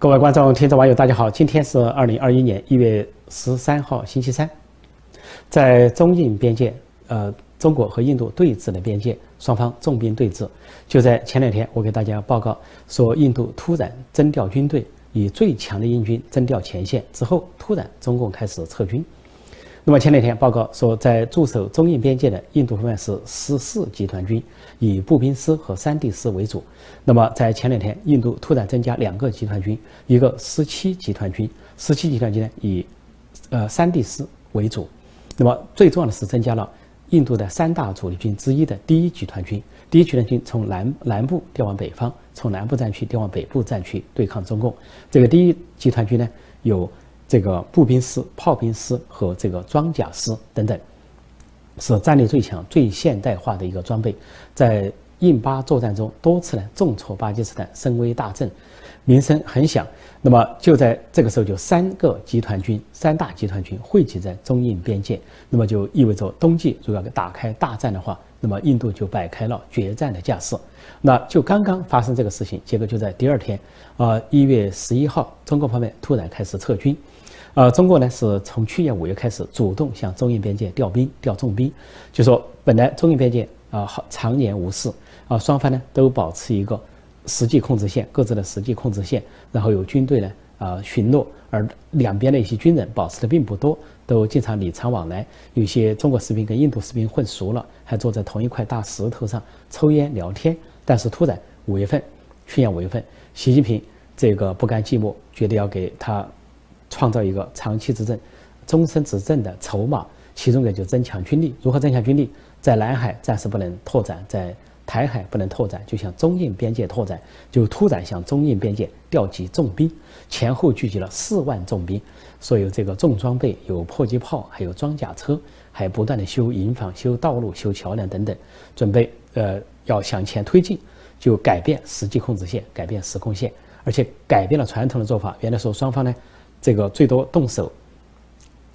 各位观众、听众、网友，大家好！今天是二零二一年一月十三号，星期三。在中印边界，呃，中国和印度对峙的边界，双方重兵对峙。就在前两天，我给大家报告说，印度突然征调军队，以最强的印军征调前线之后，突然中共开始撤军。那么前两天报告说，在驻守中印边界的印度方面是十四集团军，以步兵师和三地师为主。那么在前两天，印度突然增加两个集团军，一个十七集团军，十七集团军呢以，呃三地师为主。那么最重要的是增加了印度的三大主力军之一的第一集团军。第一集团军从南南部调往北方，从南部战区调往北部战区对抗中共。这个第一集团军呢有。这个步兵师、炮兵师和这个装甲师等等，是战力最强、最现代化的一个装备，在印巴作战中多次呢重挫巴基斯坦，声威大振，名声很响。那么就在这个时候，就三个集团军、三大集团军汇集在中印边界，那么就意味着冬季如果要打开大战的话，那么印度就摆开了决战的架势。那就刚刚发生这个事情，结果就在第二天，啊，一月十一号，中国方面突然开始撤军。呃，中国呢是从去年五月开始主动向中印边界调兵、调重兵，就说本来中印边界啊好常年无事啊，双方呢都保持一个实际控制线，各自的实际控制线，然后有军队呢啊巡逻，而两边的一些军人保持的并不多，都经常礼尚往来，有些中国士兵跟印度士兵混熟了，还坐在同一块大石头上抽烟聊天。但是突然五月份，去年五月份，习近平这个不甘寂寞，觉得要给他。创造一个长期执政、终身执政的筹码，其中呢就增强军力。如何增强军力？在南海暂时不能拓展，在台海不能拓展，就向中印边界拓展，就突然向中印边界调集重兵，前后聚集了四万重兵，所有这个重装备，有迫击炮，还有装甲车，还不断的修营房、修道路、修桥梁等等，准备呃要向前推进，就改变实际控制线，改变时空线，而且改变了传统的做法。原来说双方呢。这个最多动手，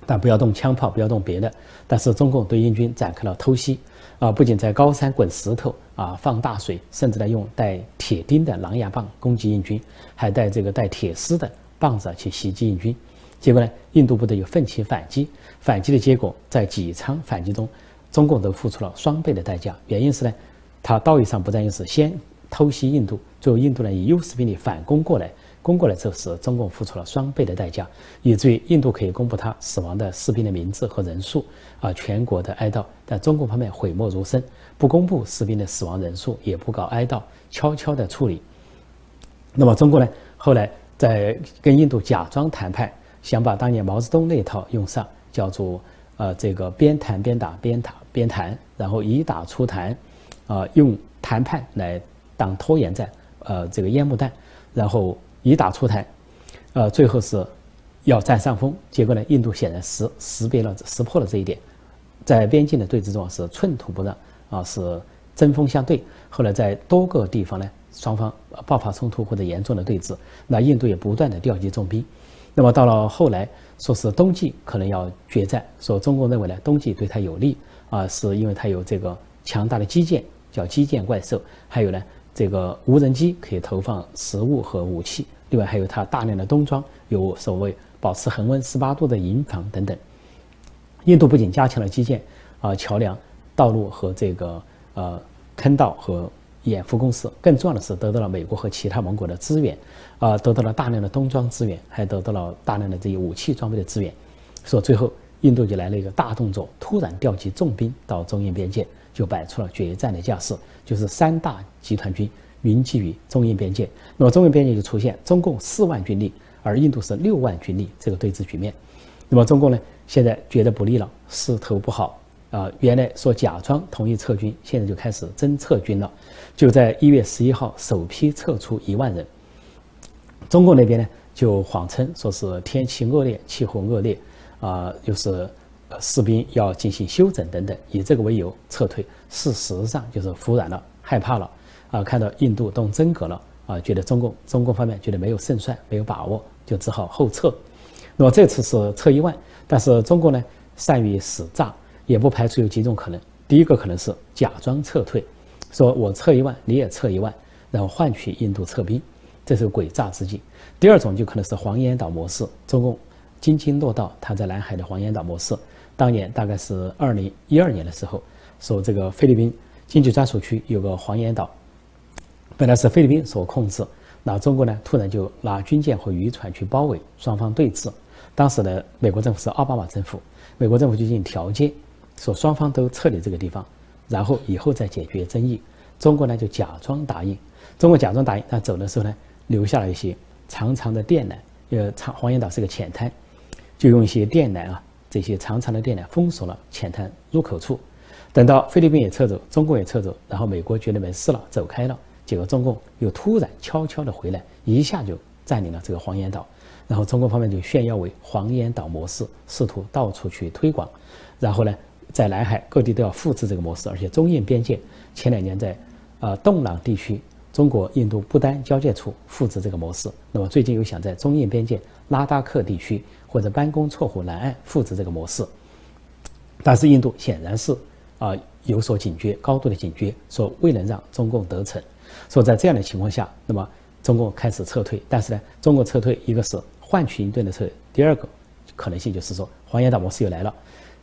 但不要动枪炮，不要动别的。但是中共对印军展开了偷袭，啊，不仅在高山滚石头，啊，放大水，甚至呢用带铁钉的狼牙棒攻击印军，还带这个带铁丝的棒子去袭击印军。结果呢，印度部队又奋起反击，反击的结果在几场反击中，中共都付出了双倍的代价。原因是呢，他道义上不占优势，先偷袭印度，最后印度呢以优势兵力反攻过来。攻过来之后，是中共付出了双倍的代价，以至于印度可以公布他死亡的士兵的名字和人数，啊，全国的哀悼。但中共方面讳莫如深，不公布士兵的死亡人数，也不搞哀悼，悄悄的处理。那么中国呢？后来在跟印度假装谈判，想把当年毛泽东那套用上，叫做呃这个边谈边打，边打边谈，然后以打促谈，啊，用谈判来当拖延战，呃，这个烟幕弹，然后。以打促谈，呃，最后是要占上风。结果呢，印度显然识识别了、识破了这一点，在边境的对峙中是寸土不让啊，是针锋相对。后来在多个地方呢，双方爆发冲突或者严重的对峙，那印度也不断的调集重兵。那么到了后来，说是冬季可能要决战，说中共认为呢，冬季对他有利啊，是因为他有这个强大的基建，叫基建怪兽，还有呢。这个无人机可以投放食物和武器，另外还有它大量的冬装，有所谓保持恒温十八度的营房等等。印度不仅加强了基建啊桥梁、道路和这个呃坑道和掩护工事，更重要的是得到了美国和其他盟国的资源，啊得到了大量的冬装资源，还得到了大量的这些武器装备的资源。说最后印度就来了一个大动作，突然调集重兵到中印边界。就摆出了决战的架势，就是三大集团军云集于中印边界，那么中印边界就出现中共四万军力，而印度是六万军力这个对峙局面。那么中共呢，现在觉得不利了，势头不好啊。原来说假装同意撤军，现在就开始真撤军了。就在一月十一号，首批撤出一万人。中共那边呢，就谎称说是天气恶劣，气候恶劣，啊，又是。士兵要进行休整等等，以这个为由撤退。事实上就是服软了，害怕了啊！看到印度动真格了啊，觉得中共中共方面觉得没有胜算，没有把握，就只好后撤。那么这次是撤一万，但是中共呢善于使诈，也不排除有几种可能。第一个可能是假装撤退，说我撤一万，你也撤一万，然后换取印度撤兵。这是诡诈之计。第二种就可能是黄岩岛模式，中共津津乐道他在南海的黄岩岛模式。当年大概是二零一二年的时候，说这个菲律宾经济专属区有个黄岩岛，本来是菲律宾所控制，那中国呢突然就拿军舰和渔船去包围，双方对峙。当时的美国政府是奥巴马政府，美国政府就进行调解，说双方都撤离这个地方，然后以后再解决争议。中国呢就假装答应，中国假装答应，但走的时候呢留下了一些长长的电缆，呃，长黄岩岛是个浅滩，就用一些电缆啊。这些长长的电缆封锁了浅滩入口处，等到菲律宾也撤走，中国也撤走，然后美国觉得没事了，走开了，结果中共又突然悄悄地回来，一下就占领了这个黄岩岛，然后中国方面就炫耀为黄岩岛模式，试图到处去推广，然后呢，在南海各地都要复制这个模式，而且中印边界前两年在呃洞朗地区，中国印度不丹交界处复制这个模式，那么最近又想在中印边界拉达克地区。或者班公错湖南岸复制这个模式，但是印度显然是啊有所警觉，高度的警觉，说未能让中共得逞。所以在这样的情况下，那么中共开始撤退，但是呢，中国撤退一个是换取一顿的撤，第二个可能性就是说黄岩岛模式又来了，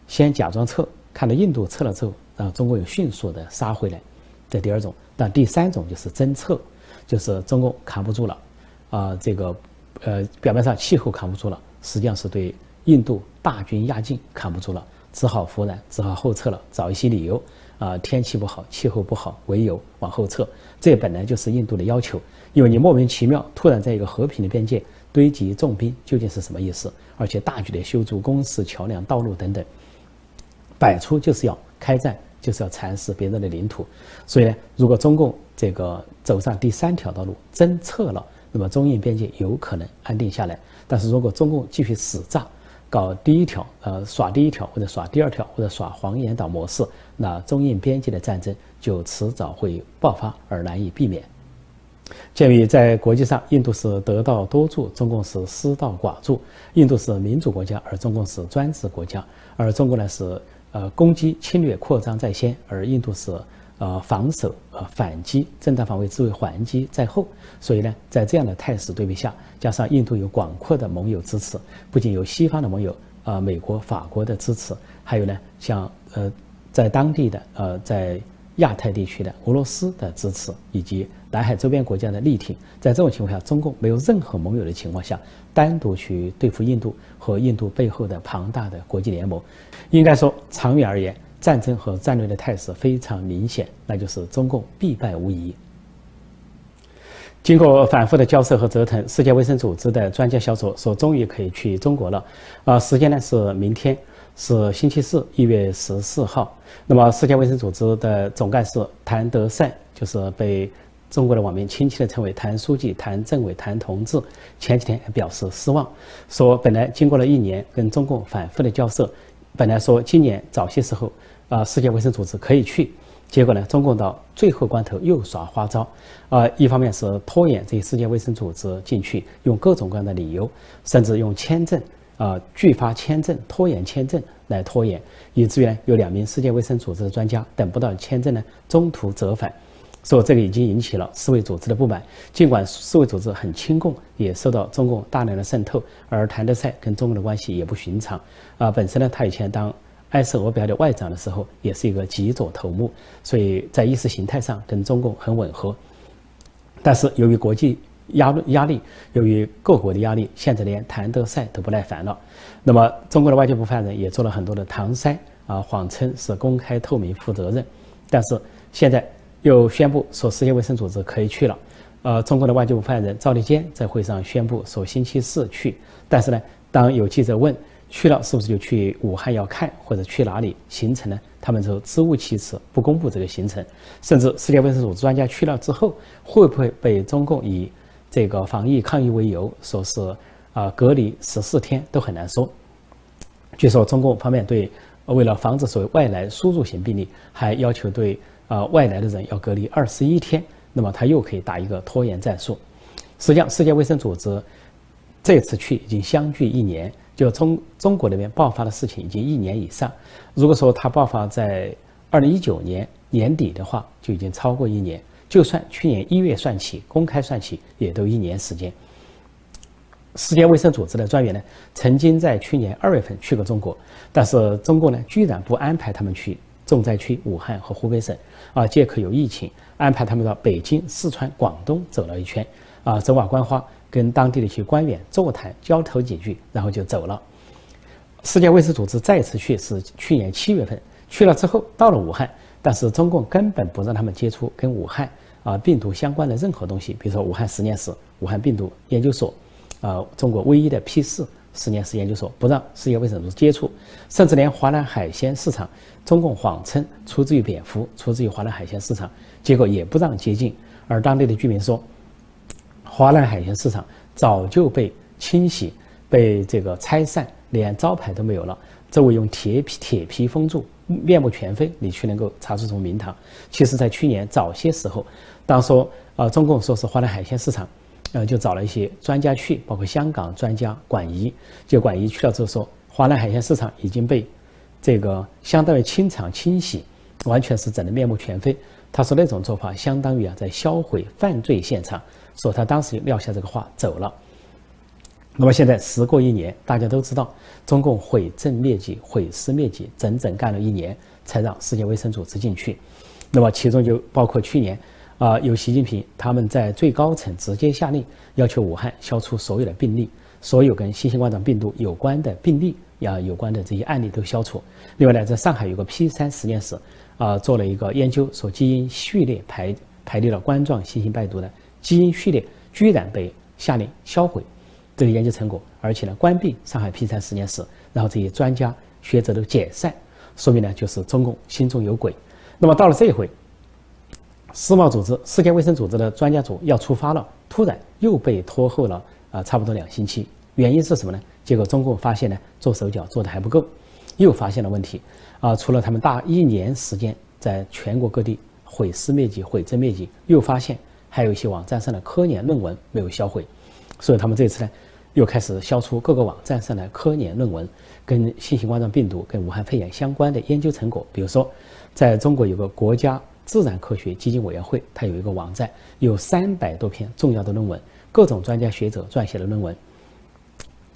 先假装撤，看到印度撤了之后，然后中国又迅速的杀回来，这第二种。但第三种就是真撤，就是中共扛不住了，啊这个呃表面上气候扛不住了。实际上是对印度大军压境扛不住了，只好服软，只好后撤了，找一些理由啊，天气不好，气候不好为由往后撤。这本来就是印度的要求，因为你莫名其妙突然在一个和平的边界堆积重兵，究竟是什么意思？而且大举的修筑工事、桥梁、道路等等，摆出就是要开战，就是要蚕食别人的领土。所以呢，如果中共这个走上第三条道路，真撤了，那么中印边界有可能安定下来。但是如果中共继续死炸，搞第一条，呃，耍第一条或者耍第二条或者耍黄岩岛模式，那中印边界的战争就迟早会爆发而难以避免。鉴于在国际上，印度是得道多助，中共是失道寡助；印度是民主国家，而中共是专制国家；而中国呢是呃攻击侵略扩张在先，而印度是。呃，防守呃反击，正当防卫自卫还击在后。所以呢，在这样的态势对比下，加上印度有广阔的盟友支持，不仅有西方的盟友，啊，美国、法国的支持，还有呢，像呃，在当地的呃，在亚太地区的俄罗斯的支持，以及南海周边国家的力挺，在这种情况下，中共没有任何盟友的情况下，单独去对付印度和印度背后的庞大的国际联盟，应该说，长远而言。战争和战略的态势非常明显，那就是中共必败无疑。经过反复的交涉和折腾，世界卫生组织的专家小组说，终于可以去中国了。啊，时间呢是明天，是星期四，一月十四号。那么，世界卫生组织的总干事谭德赛，就是被中国的网民亲切的称为谭书记、谭政委、谭同志。前几天还表示失望，说本来经过了一年跟中共反复的交涉，本来说今年早些时候。啊，世界卫生组织可以去，结果呢，中共到最后关头又耍花招，啊，一方面是拖延这些世界卫生组织进去，用各种各样的理由，甚至用签证啊拒发签证、拖延签证来拖延，以至于呢，有两名世界卫生组织的专家等不到签证呢，中途折返，说这个已经引起了世卫组织的不满。尽管世卫组织很亲共，也受到中共大量的渗透，而谭德赛跟中共的关系也不寻常，啊，本身呢，他以前当。埃塞俄比亚的外长的时候，也是一个极左头目，所以在意识形态上跟中共很吻合。但是由于国际压压力，由于各国的压力，现在连谭德赛都不耐烦了。那么中国的外交部发言人也做了很多的搪塞啊，谎称是公开透明、负责任。但是现在又宣布说世界卫生组织可以去了。呃，中国的外交部发言人赵立坚在会上宣布说星期四去。但是呢，当有记者问，去了是不是就去武汉要看，或者去哪里行程呢？他们就支吾其词，不公布这个行程。甚至世界卫生组织专家去了之后，会不会被中共以这个防疫抗疫为由，说是啊隔离十四天都很难说。据说中共方面对为了防止所谓外来输入型病例，还要求对啊外来的人要隔离二十一天。那么他又可以打一个拖延战术。实际上，世界卫生组织这次去已经相距一年。就中中国那边爆发的事情已经一年以上，如果说它爆发在二零一九年年底的话，就已经超过一年。就算去年一月算起，公开算起，也都一年时间。世界卫生组织的专员呢，曾经在去年二月份去过中国，但是中国呢，居然不安排他们去重灾区武汉和湖北省，啊，借口有疫情，安排他们到北京、四川、广东走了一圈，啊，走马观花，跟当地的一些官员座谈、交头几句，然后就走了。世界卫生组织再次去是去年七月份去了之后，到了武汉，但是中共根本不让他们接触跟武汉啊病毒相关的任何东西，比如说武汉实验室、武汉病毒研究所。啊，中国唯一的 P 四实验室研究所不让世界卫生组织接触，甚至连华南海鲜市场，中共谎称出自于蝙蝠，出自于华南海鲜市场，结果也不让接近。而当地的居民说，华南海鲜市场早就被清洗、被这个拆散，连招牌都没有了，周围用铁皮铁皮封住，面目全非，你却能够查出什么名堂？其实，在去年早些时候，当说呃中共说是华南海鲜市场。呃，就找了一些专家去，包括香港专家管仪。就管仪去了之后说，华南海鲜市场已经被这个相当于清场清洗，完全是整得面目全非。他说那种做法相当于啊在销毁犯罪现场。说他当时撂下这个话走了。那么现在时过一年，大家都知道中共毁政灭迹、毁尸灭迹，整整干了一年才让世界卫生组织进去。那么其中就包括去年。啊，有习近平他们在最高层直接下令，要求武汉消除所有的病例，所有跟新型冠状病毒有关的病例呀，有关的这些案例都消除。另外呢，在上海有个 P 三实验室，啊，做了一个研究，说基因序列排排列了冠状新型病毒的基因序列，居然被下令销毁这个研究成果，而且呢，关闭上海 P 三实验室，然后这些专家学者都解散，说明呢，就是中共心中有鬼。那么到了这一回。世贸组织、世界卫生组织的专家组要出发了，突然又被拖后了啊，差不多两星期。原因是什么呢？结果中共发现呢，做手脚做的还不够，又发现了问题啊。除了他们大一年时间在全国各地毁尸灭迹、毁证灭迹，又发现还有一些网站上的科研论文没有销毁，所以他们这次呢，又开始消除各个网站上的科研论文，跟新型冠状病毒、跟武汉肺炎相关的研究成果。比如说，在中国有个国家。自然科学基金委员会，它有一个网站，有三百多篇重要的论文，各种专家学者撰写的论文，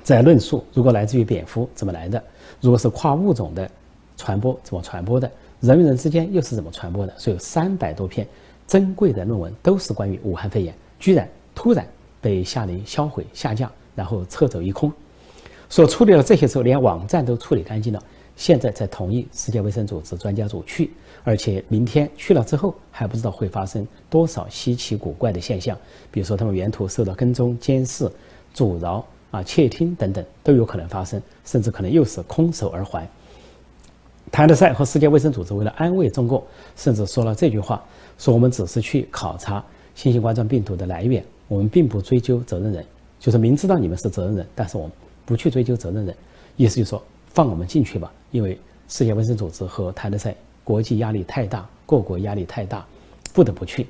在论述如果来自于蝙蝠怎么来的，如果是跨物种的传播怎么传播的，人与人之间又是怎么传播的，所以有三百多篇珍贵的论文都是关于武汉肺炎，居然突然被下令销毁下架，然后撤走一空。所处理了这些时候，连网站都处理干净了。现在才同意世界卫生组织专家组去，而且明天去了之后还不知道会发生多少稀奇古怪的现象，比如说他们沿途受到跟踪、监视、阻挠啊、窃听等等都有可能发生，甚至可能又是空手而还。谭德赛和世界卫生组织为了安慰中共，甚至说了这句话：说我们只是去考察新型冠状病毒的来源，我们并不追究责任人，就是明知道你们是责任人，但是我们不去追究责任人，意思就是说。放我们进去吧，因为世界卫生组织和谭德赛国际压力太大，各国压力太大，不得不去。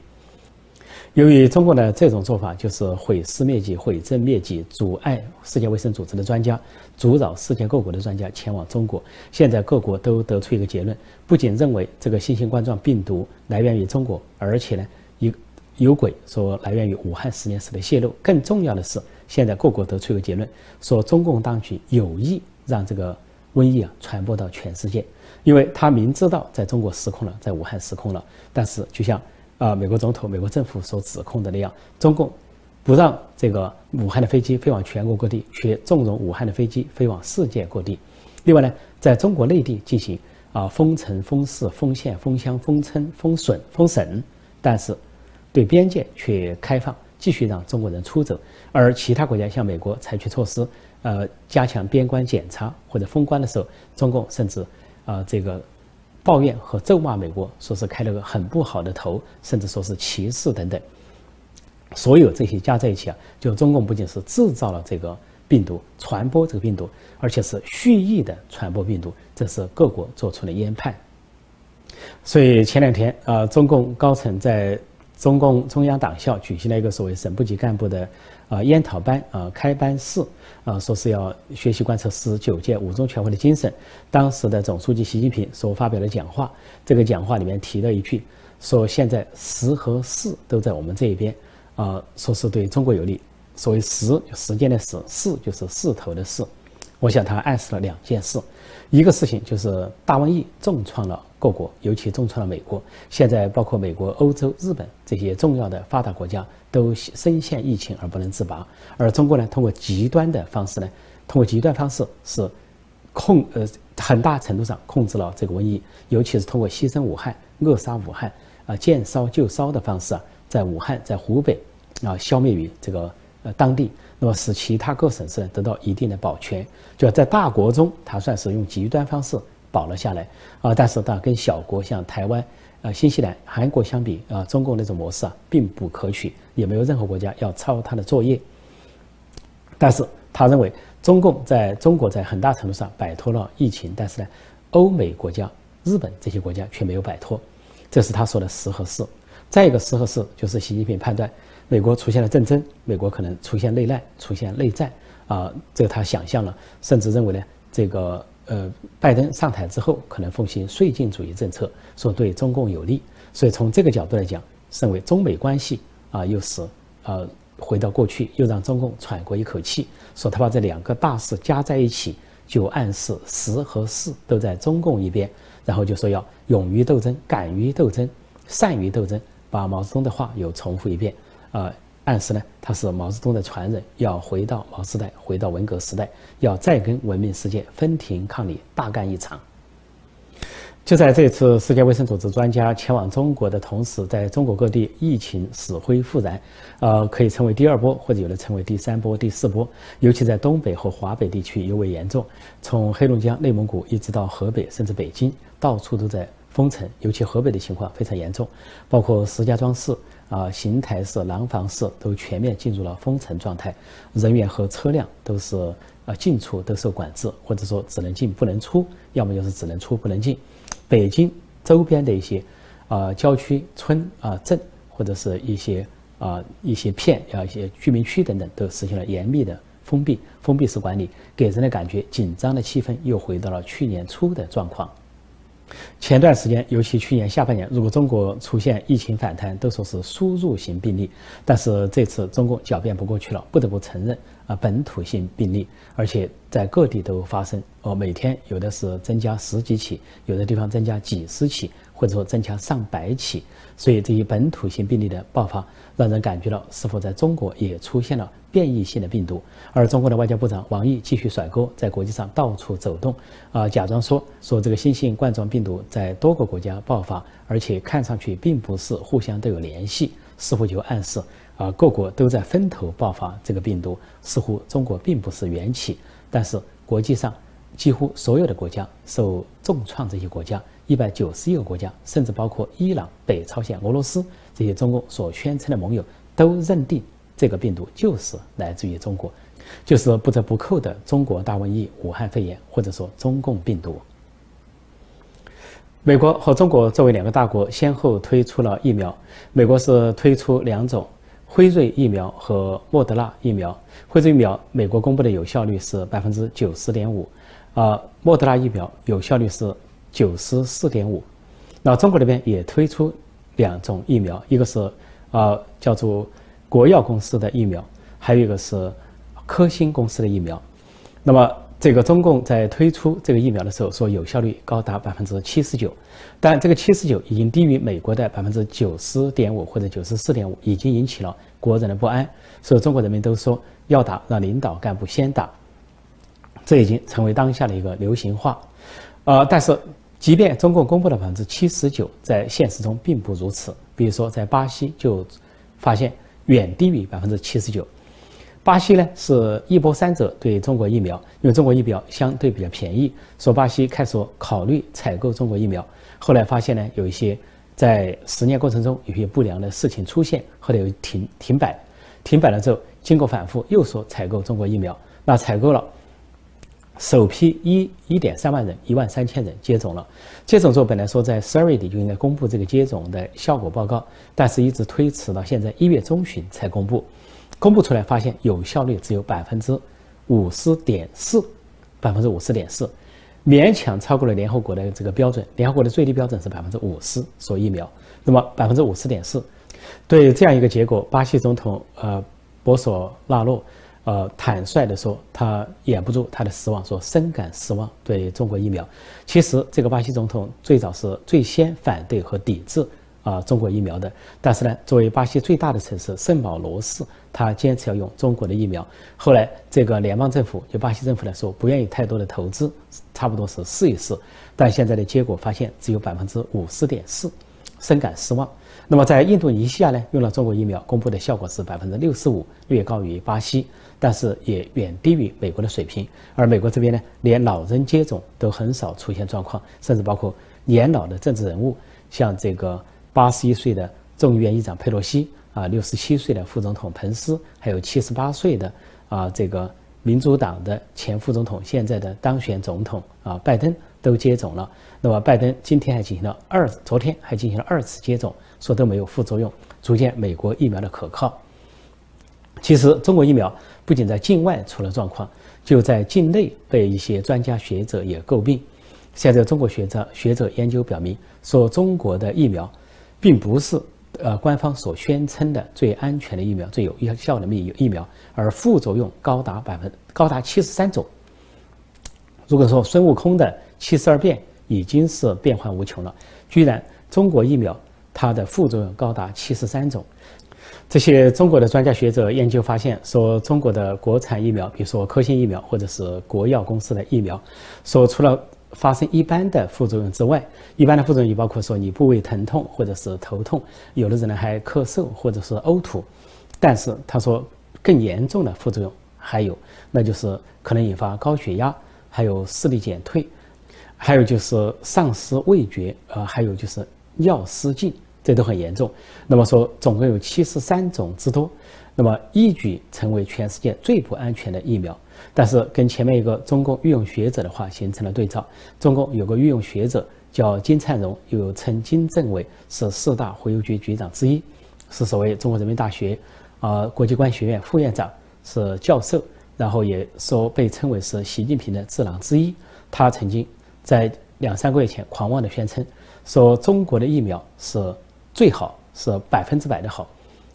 由于中国的这种做法就是毁尸灭迹、毁证灭迹，阻碍世界卫生组织的专家，阻扰世界各国的专家前往中国。现在各国都得出一个结论：不仅认为这个新型冠状病毒来源于中国，而且呢，有有鬼说来源于武汉实验室的泄露。更重要的是，现在各国得出一个结论，说中共当局有意让这个。瘟疫啊，传播到全世界，因为他明知道在中国失控了，在武汉失控了，但是就像啊美国总统、美国政府所指控的那样，中共不让这个武汉的飞机飞往全国各地，却纵容武汉的飞机飞往世界各地。另外呢，在中国内地进行啊封城、封市、封县、封乡、封村、封省、封省，但是对边界却开放，继续让中国人出走，而其他国家向美国采取措施。呃，加强边关检查或者封关的时候，中共甚至啊这个抱怨和咒骂美国，说是开了个很不好的头，甚至说是歧视等等。所有这些加在一起啊，就中共不仅是制造了这个病毒，传播这个病毒，而且是蓄意的传播病毒，这是各国做出了研判。所以前两天啊，中共高层在中共中央党校举行了一个所谓省部级干部的。啊，研讨班啊，开班式啊，说是要学习贯彻十九届五中全会的精神。当时的总书记习近平所发表的讲话，这个讲话里面提了一句，说现在时和势都在我们这一边，啊，说是对中国有利。所谓时，时间的时；势就是势头的势。我想他暗示了两件事，一个事情就是大瘟疫重创了各国，尤其重创了美国。现在包括美国、欧洲、日本这些重要的发达国家都深陷疫情而不能自拔，而中国呢，通过极端的方式呢，通过极端方式是控呃很大程度上控制了这个瘟疫，尤其是通过牺牲武汉、扼杀武汉啊见烧就烧的方式啊，在武汉在湖北啊消灭于这个。呃，当地那么使其他各省市得到一定的保全，就在大国中，它算是用极端方式保了下来啊。但是，当跟小国像台湾、呃新西兰、韩国相比啊，中共那种模式啊并不可取，也没有任何国家要抄他的作业。但是，他认为中共在中国在很大程度上摆脱了疫情，但是呢，欧美国家、日本这些国家却没有摆脱，这是他说的十和四。再一个十和四就是习近平判断。美国出现了战争，美国可能出现内乱、出现内战啊，这他想象了，甚至认为呢，这个呃，拜登上台之后可能奉行绥靖主义政策，说对中共有利，所以从这个角度来讲，认为中美关系啊又是呃回到过去，又让中共喘过一口气，说他把这两个大事加在一起，就暗示时和势都在中共一边，然后就说要勇于斗争、敢于斗争、善于斗争，把毛泽东的话又重复一遍。呃，暗示呢，他是毛泽东的传人，要回到毛时代，回到文革时代，要再跟文明世界分庭抗礼，大干一场。就在这次世界卫生组织专家前往中国的同时，在中国各地疫情死灰复燃，呃，可以称为第二波，或者有的称为第三波、第四波。尤其在东北和华北地区尤为严重，从黑龙江、内蒙古一直到河北，甚至北京，到处都在封城。尤其河北的情况非常严重，包括石家庄市。啊，邢台市、廊坊市都全面进入了封城状态，人员和车辆都是啊进出都受管制，或者说只能进不能出，要么就是只能出不能进。北京周边的一些啊郊区、村啊镇，或者是一些啊一些片啊一些居民区等等，都实行了严密的封闭、封闭式管理，给人的感觉紧张的气氛又回到了去年初的状况。前段时间，尤其去年下半年，如果中国出现疫情反弹，都说是输入型病例。但是这次中共狡辩不过去了，不得不承认啊本土性病例，而且在各地都发生。哦，每天有的是增加十几起，有的地方增加几十起，或者说增加上百起。所以这些本土性病例的爆发，让人感觉到是否在中国也出现了。变异性的病毒，而中国的外交部长王毅继续甩锅，在国际上到处走动，啊，假装说说这个新型冠状病毒在多个国家爆发，而且看上去并不是互相都有联系，似乎就暗示啊各国都在分头爆发这个病毒，似乎中国并不是缘起。但是国际上几乎所有的国家受重创，这些国家一百九十一个国家，甚至包括伊朗、北朝鲜、俄罗斯这些中共所宣称的盟友，都认定。这个病毒就是来自于中国，就是不折不扣的中国大瘟疫、武汉肺炎，或者说中共病毒。美国和中国作为两个大国，先后推出了疫苗。美国是推出两种辉瑞疫苗和莫德纳疫苗。辉瑞疫苗，美国公布的有效率是百分之九十点五，啊，莫德纳疫苗有效率是九十四点五。那中国这边也推出两种疫苗，一个是啊叫做。国药公司的疫苗，还有一个是科兴公司的疫苗。那么，这个中共在推出这个疫苗的时候，说有效率高达百分之七十九，但这个七十九已经低于美国的百分之九十点五或者九十四点五，已经引起了国人的不安。所以，中国人民都说要打，让领导干部先打，这已经成为当下的一个流行话。呃，但是，即便中共公布的百分之七十九，在现实中并不如此。比如说，在巴西就发现。远低于百分之七十九。巴西呢是一波三折对中国疫苗，因为中国疫苗相对比较便宜，说巴西开始考虑采购中国疫苗，后来发现呢有一些在实验过程中有些不良的事情出现，后来又停停摆，停摆了之后，经过反复又说采购中国疫苗，那采购了。首批一一点三万人，一万三千人接种了。接种之后，本来说在十二月底就应该公布这个接种的效果报告，但是一直推迟到现在一月中旬才公布。公布出来发现有效率只有百分之五十点四，百分之五十点四。勉强超过了联合国的这个标准。联合国的最低标准是百分之五十所疫苗，那么百分之五十点四，对这样一个结果，巴西总统呃博索纳洛呃坦率地说，他掩不住他的失望，说深感失望对中国疫苗。其实这个巴西总统最早是最先反对和抵制。啊，中国疫苗的，但是呢，作为巴西最大的城市圣保罗市，他坚持要用中国的疫苗。后来，这个联邦政府就巴西政府来说，不愿意太多的投资，差不多是试一试。但现在的结果发现只有百分之五十点四，深感失望。那么在印度尼西亚呢，用了中国疫苗，公布的效果是百分之六十五，略高于巴西，但是也远低于美国的水平。而美国这边呢，连老人接种都很少出现状况，甚至包括年老的政治人物，像这个。八十一岁的众议院议长佩洛西啊，六十七岁的副总统彭斯，还有七十八岁的啊这个民主党的前副总统，现在的当选总统啊拜登都接种了。那么拜登今天还进行了二，昨天还进行了二次接种，说都没有副作用，足见美国疫苗的可靠。其实中国疫苗不仅在境外出了状况，就在境内被一些专家学者也诟病。现在中国学者学者研究表明，说中国的疫苗。并不是呃官方所宣称的最安全的疫苗、最有效的疫疫苗，而副作用高达百分高达七十三种。如果说孙悟空的七十二变已经是变幻无穷了，居然中国疫苗它的副作用高达七十三种。这些中国的专家学者研究发现，说中国的国产疫苗，比如说科兴疫苗或者是国药公司的疫苗，说除了发生一般的副作用之外，一般的副作用也包括说你部位疼痛或者是头痛，有的人呢还咳嗽或者是呕吐。但是他说更严重的副作用还有，那就是可能引发高血压，还有视力减退，还有就是丧失味觉，呃，还有就是尿失禁，这都很严重。那么说总共有七十三种之多，那么一举成为全世界最不安全的疫苗。但是跟前面一个中共御用学者的话形成了对照。中共有个御用学者叫金灿荣，又称金政委，是四大回邮局局长之一，是所谓中国人民大学啊国际关系学院副院长，是教授，然后也说被称为是习近平的智囊之一。他曾经在两三个月前狂妄地宣称，说中国的疫苗是最好，是百分之百的好。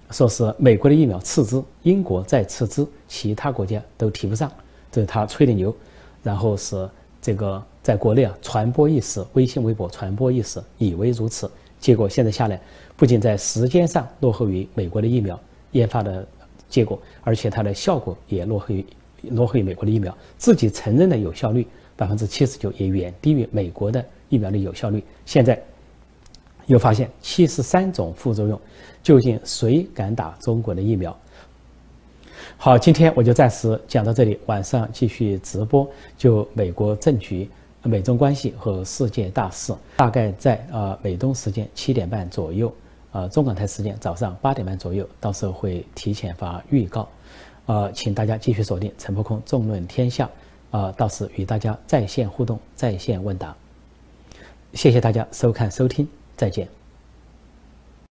说是美国的疫苗次之，英国再次之，其他国家都提不上，这是他吹的牛。然后是这个在国内啊传播一时，微信、微博传播一时，以为如此。结果现在下来，不仅在时间上落后于美国的疫苗研发的结果，而且它的效果也落后于落后于美国的疫苗。自己承认的有效率百分之七十九，也远低于美国的疫苗的有效率。现在。又发现七十三种副作用，究竟谁敢打中国的疫苗？好，今天我就暂时讲到这里，晚上继续直播，就美国政局、美中关系和世界大事，大概在呃美东时间七点半左右，呃中港台时间早上八点半左右，到时候会提前发预告，呃，请大家继续锁定陈破空纵论天下，呃，到此与大家在线互动、在线问答。谢谢大家收看收听。再见。